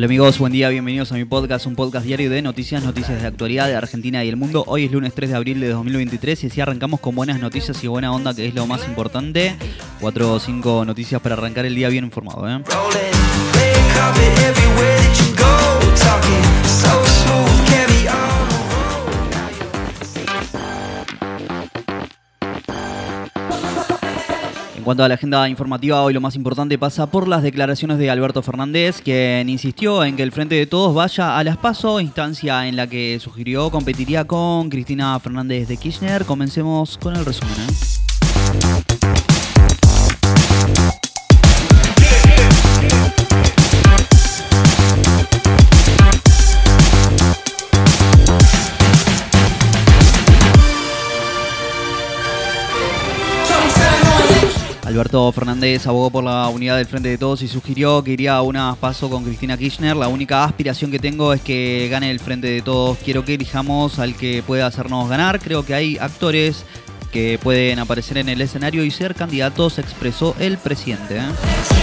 Hola amigos, buen día, bienvenidos a mi podcast, un podcast diario de noticias, noticias de actualidad de Argentina y el mundo. Hoy es lunes 3 de abril de 2023 y así arrancamos con buenas noticias y buena onda, que es lo más importante. Cuatro o cinco noticias para arrancar el día bien informado. ¿eh? Cuanto a la agenda informativa, hoy lo más importante pasa por las declaraciones de Alberto Fernández, quien insistió en que el Frente de Todos vaya a las PASO, instancia en la que sugirió competiría con Cristina Fernández de Kirchner. Comencemos con el resumen. ¿eh? Alberto Fernández abogó por la unidad del Frente de Todos y sugirió que iría a una paso con Cristina Kirchner. La única aspiración que tengo es que gane el Frente de Todos. Quiero que elijamos al que pueda hacernos ganar. Creo que hay actores que pueden aparecer en el escenario y ser candidatos, expresó el presidente. ¿eh?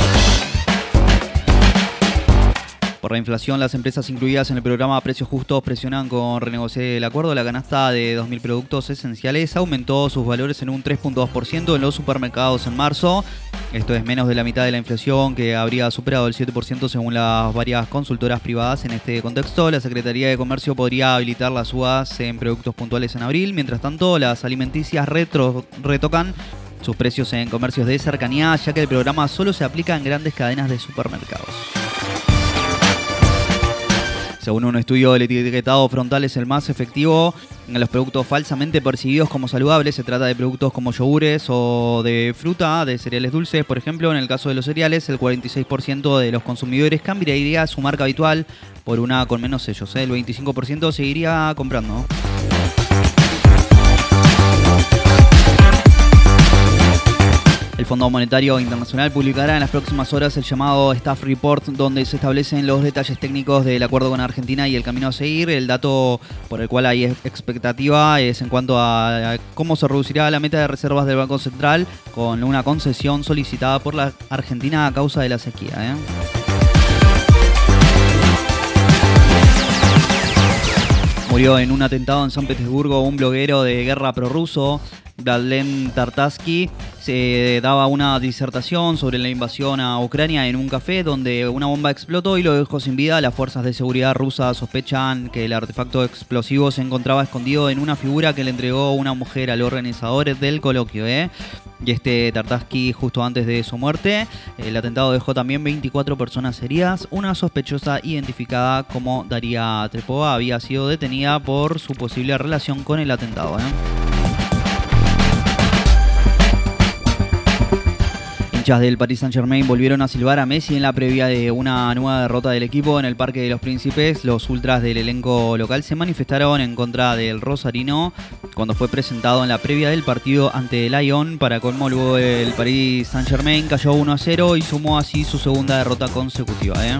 Por la inflación, las empresas incluidas en el programa Precios Justos presionan con renegociar el acuerdo. La canasta de 2.000 productos esenciales aumentó sus valores en un 3.2% en los supermercados en marzo. Esto es menos de la mitad de la inflación que habría superado el 7% según las varias consultoras privadas. En este contexto, la Secretaría de Comercio podría habilitar las subas en productos puntuales en abril. Mientras tanto, las alimenticias retocan sus precios en comercios de cercanía, ya que el programa solo se aplica en grandes cadenas de supermercados. Según un estudio, el etiquetado frontal es el más efectivo en los productos falsamente percibidos como saludables. Se trata de productos como yogures o de fruta, de cereales dulces. Por ejemplo, en el caso de los cereales, el 46% de los consumidores cambiaría su marca habitual por una con menos sellos. ¿eh? El 25% seguiría comprando. Fondo Monetario Internacional publicará en las próximas horas el llamado Staff Report, donde se establecen los detalles técnicos del acuerdo con Argentina y el camino a seguir. El dato por el cual hay expectativa es en cuanto a cómo se reducirá la meta de reservas del Banco Central con una concesión solicitada por la Argentina a causa de la sequía. ¿eh? Murió en un atentado en San Petersburgo un bloguero de guerra prorruso. Vladlen Tartaski se daba una disertación sobre la invasión a Ucrania en un café donde una bomba explotó y lo dejó sin vida. Las fuerzas de seguridad rusas sospechan que el artefacto explosivo se encontraba escondido en una figura que le entregó una mujer al organizador del coloquio. ¿eh? Y este Tartaski justo antes de su muerte, el atentado dejó también 24 personas heridas. Una sospechosa identificada como Daria Trepova había sido detenida por su posible relación con el atentado. Del Paris Saint Germain volvieron a silbar a Messi en la previa de una nueva derrota del equipo en el Parque de los Príncipes. Los ultras del elenco local se manifestaron en contra del Rosarino cuando fue presentado en la previa del partido ante el Lyon. Para colmo, luego el Paris Saint Germain cayó 1 a 0 y sumó así su segunda derrota consecutiva. ¿eh?